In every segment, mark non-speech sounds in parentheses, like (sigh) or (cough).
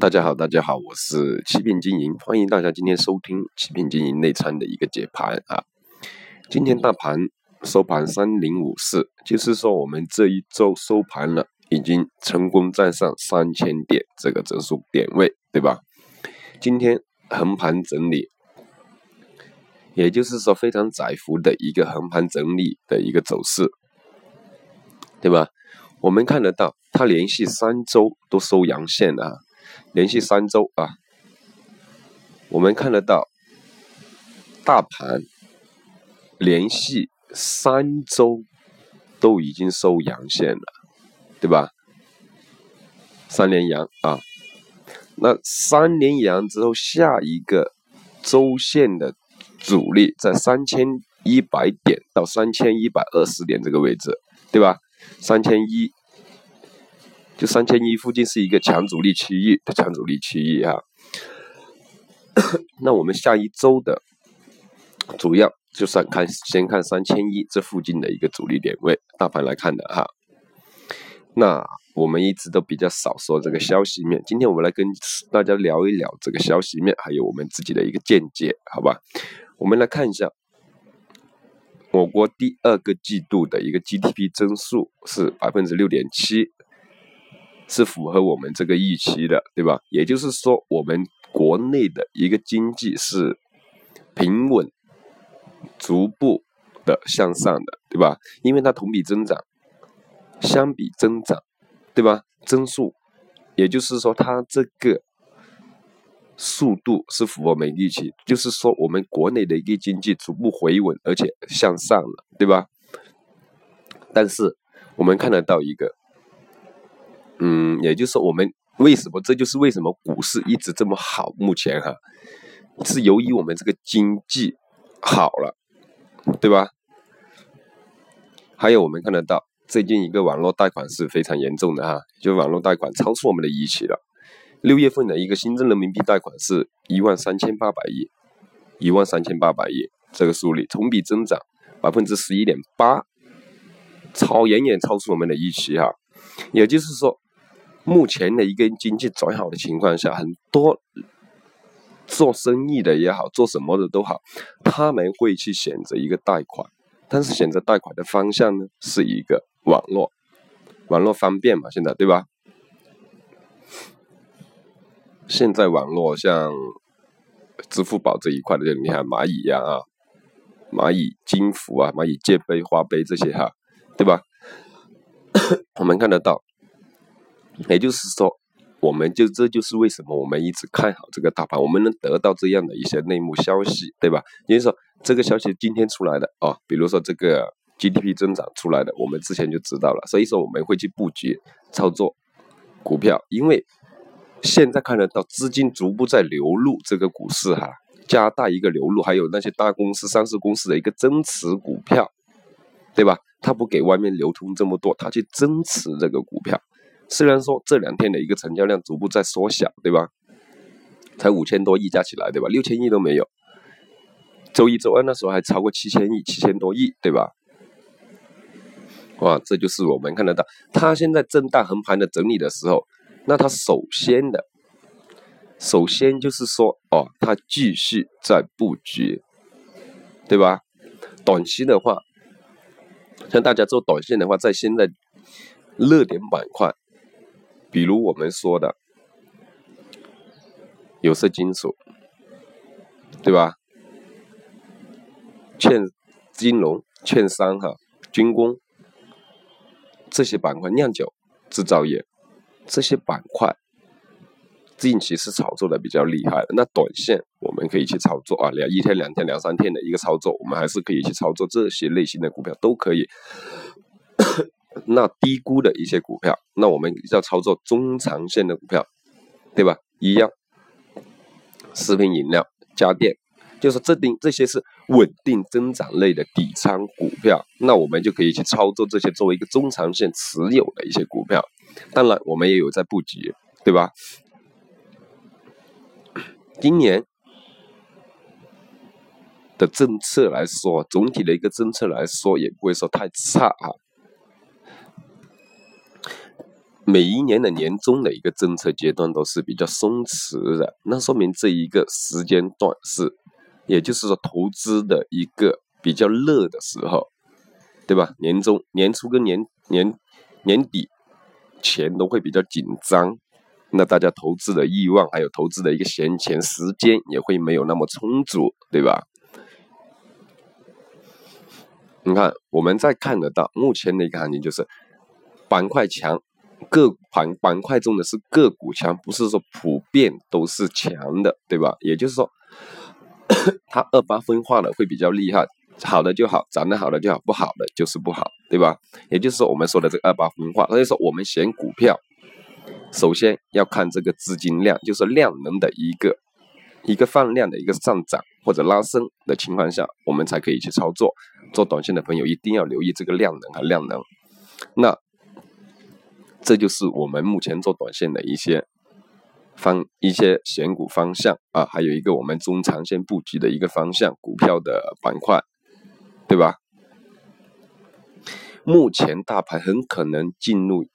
大家好，大家好，我是欺骗经营，欢迎大家今天收听欺骗经营内参的一个解盘啊。今天大盘收盘三零五四，就是说我们这一周收盘了，已经成功站上三千点这个整数点位，对吧？今天横盘整理，也就是说非常窄幅的一个横盘整理的一个走势，对吧？我们看得到，它连续三周都收阳线啊。连续三周啊，我们看得到大盘连续三周都已经收阳线了，对吧？三连阳啊，那三连阳之后，下一个周线的阻力在三千一百点到三千一百二十点这个位置，对吧？三千一。就三千一附近是一个强阻力区域强阻力区域哈，(coughs) 那我们下一周的主要就是看先看三千一这附近的一个阻力点位，大盘来看的哈。那我们一直都比较少说这个消息面，今天我们来跟大家聊一聊这个消息面，还有我们自己的一个见解，好吧？我们来看一下，我国第二个季度的一个 GDP 增速是百分之六点七。是符合我们这个预期的，对吧？也就是说，我们国内的一个经济是平稳、逐步的向上的，对吧？因为它同比增长，相比增长，对吧？增速，也就是说，它这个速度是符合我们预期，就是说，我们国内的一个经济逐步回稳，而且向上了，对吧？但是我们看得到一个。嗯，也就是说，我们为什么这就是为什么股市一直这么好？目前哈，是由于我们这个经济好了，对吧？还有我们看得到，最近一个网络贷款是非常严重的哈，就网络贷款超出我们的预期了。六月份的一个新增人民币贷款是一万三千八百亿，一万三千八百亿这个数率同比增长百分之十一点八，超远远超出我们的预期哈。也就是说。目前的一个经济转好的情况下，很多做生意的也好，做什么的都好，他们会去选择一个贷款，但是选择贷款的方向呢，是一个网络，网络方便嘛，现在对吧？现在网络像支付宝这一块的，你看蚂蚁呀啊，蚂蚁金服啊，蚂蚁借呗、花呗这些哈，对吧？我们看得到。也就是说，我们就这就是为什么我们一直看好这个大盘，我们能得到这样的一些内幕消息，对吧？也就是说，这个消息今天出来的啊，比如说这个 GDP 增长出来的，我们之前就知道了，所以说我们会去布局操作股票，因为现在看得到资金逐步在流入这个股市哈，加大一个流入，还有那些大公司、上市公司的一个增持股票，对吧？他不给外面流通这么多，他去增持这个股票。虽然说这两天的一个成交量逐步在缩小，对吧？才五千多亿加起来，对吧？六千亿都没有。周一、周二那时候还超过七千亿、七千多亿，对吧？哇，这就是我们看得到，它现在震荡横盘的整理的时候，那它首先的，首先就是说，哦，它继续在布局，对吧？短期的话，像大家做短线的话，在现在热点板块。比如我们说的有色金属，对吧？券金融、券商哈、军工这些板块，酿酒、制造业这些板块，近期是炒作的比较厉害的。那短线我们可以去操作啊，两一天、两天、两三天的一个操作，我们还是可以去操作这些类型的股票，都可以。那低估的一些股票，那我们要操作中长线的股票，对吧？一样，食品饮料、家电，就是这定这些是稳定增长类的底仓股票，那我们就可以去操作这些作为一个中长线持有的一些股票。当然，我们也有在布局，对吧？今年的政策来说，总体的一个政策来说，也不会说太差啊。每一年的年终的一个政策阶段都是比较松弛的，那说明这一个时间段是，也就是说投资的一个比较热的时候，对吧？年终、年初跟年年年底钱都会比较紧张，那大家投资的欲望还有投资的一个闲钱时间也会没有那么充足，对吧？你看，我们在看得到目前的一个行情就是板块强。个板板块中的是个股强，不是说普遍都是强的，对吧？也就是说，它二八分化的会比较厉害，好的就好，涨得好的就好，不好的就是不好，对吧？也就是说，我们说的这个二八分化，所以说我们选股票，首先要看这个资金量，就是量能的一个一个放量的一个上涨或者拉升的情况下，我们才可以去操作。做短线的朋友一定要留意这个量能和量能，那。这就是我们目前做短线的一些方一些选股方向啊，还有一个我们中长线布局的一个方向，股票的板块，对吧？目前大盘很可能进入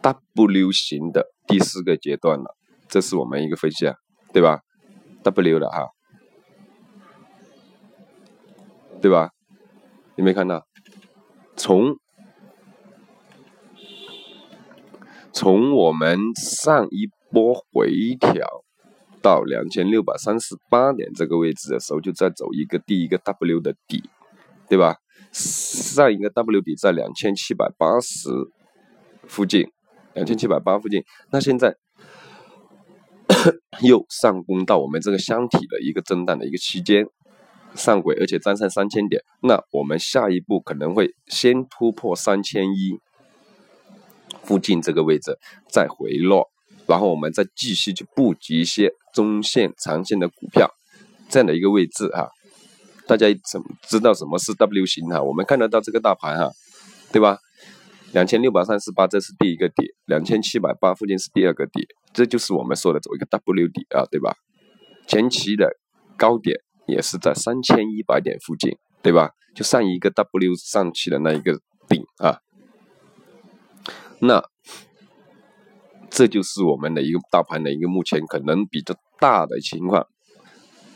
W 型的第四个阶段了，这是我们一个分析啊，对吧？W 的哈，对吧？有没有看到？从从我们上一波回调到两千六百三十八点这个位置的时候，就在走一个第一个 W 的底，对吧？上一个 W 底在两千七百八十附近，两千七百八附近。那现在 (coughs) 又上攻到我们这个箱体的一个震荡的一个区间上轨，而且站上三千点。那我们下一步可能会先突破三千一。附近这个位置再回落，然后我们再继续去布局一些中线、长线的股票，这样的一个位置哈。大家怎么知道什么是 W 型哈？我们看得到这个大盘哈，对吧？两千六百三十八这是第一个底，两千七百八附近是第二个底，这就是我们说的走一个 W 底啊，对吧？前期的高点也是在三千一百点附近，对吧？就上一个 W 上去的那一个顶啊。那这就是我们的一个大盘的一个目前可能比较大的情况，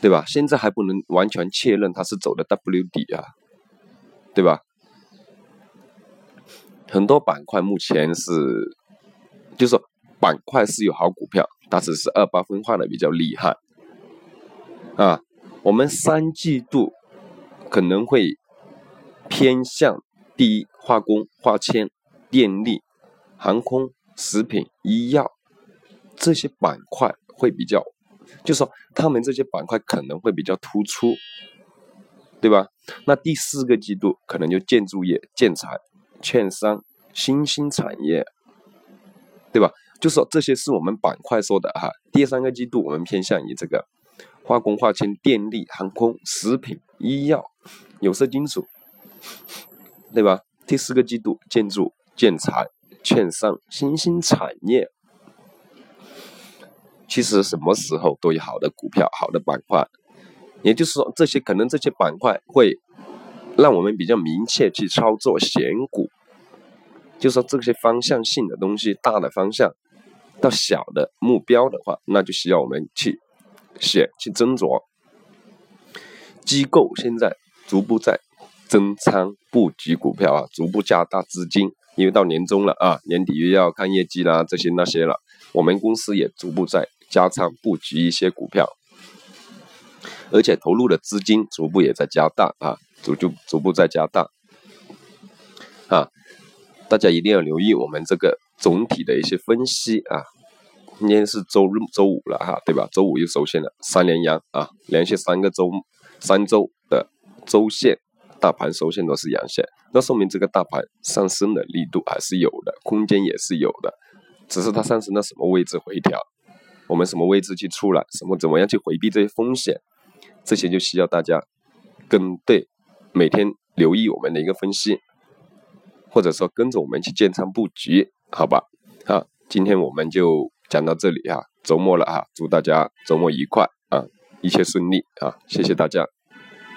对吧？现在还不能完全确认它是走的 W 底啊，对吧？很多板块目前是，就是说板块是有好股票，但是是二八分化的比较厉害啊。我们三季度可能会偏向第一化工、化纤、电力。航空、食品、医药这些板块会比较，就说他们这些板块可能会比较突出，对吧？那第四个季度可能就建筑业、建材、券商、新兴产业，对吧？就说这些是我们板块说的哈。第三个季度我们偏向于这个化工、化纤、电力、航空、食品、医药、有色金属，对吧？第四个季度建筑、建材。券商、新兴产业，其实什么时候都有好的股票、好的板块，也就是说，这些可能这些板块会让我们比较明确去操作选股，就说这些方向性的东西，大的方向到小的目标的话，那就需要我们去选去斟酌。机构现在逐步在增仓布局股票啊，逐步加大资金。因为到年终了啊，年底又要看业绩啦，这些那些了。我们公司也逐步在加仓布局一些股票，而且投入的资金逐步也在加大啊，逐逐逐步在加大啊。大家一定要留意我们这个总体的一些分析啊。今天是周日周五了哈，对吧？周五又收线了，三连阳啊，连续三个周三周的周线。大盘收线都是阳线，那说明这个大盘上升的力度还是有的，空间也是有的，只是它上升到什么位置回调，我们什么位置去出来，什么怎么样去回避这些风险，这些就需要大家跟对，每天留意我们的一个分析，或者说跟着我们去建仓布局，好吧？好，今天我们就讲到这里啊，周末了啊，祝大家周末愉快啊，一切顺利啊，谢谢大家。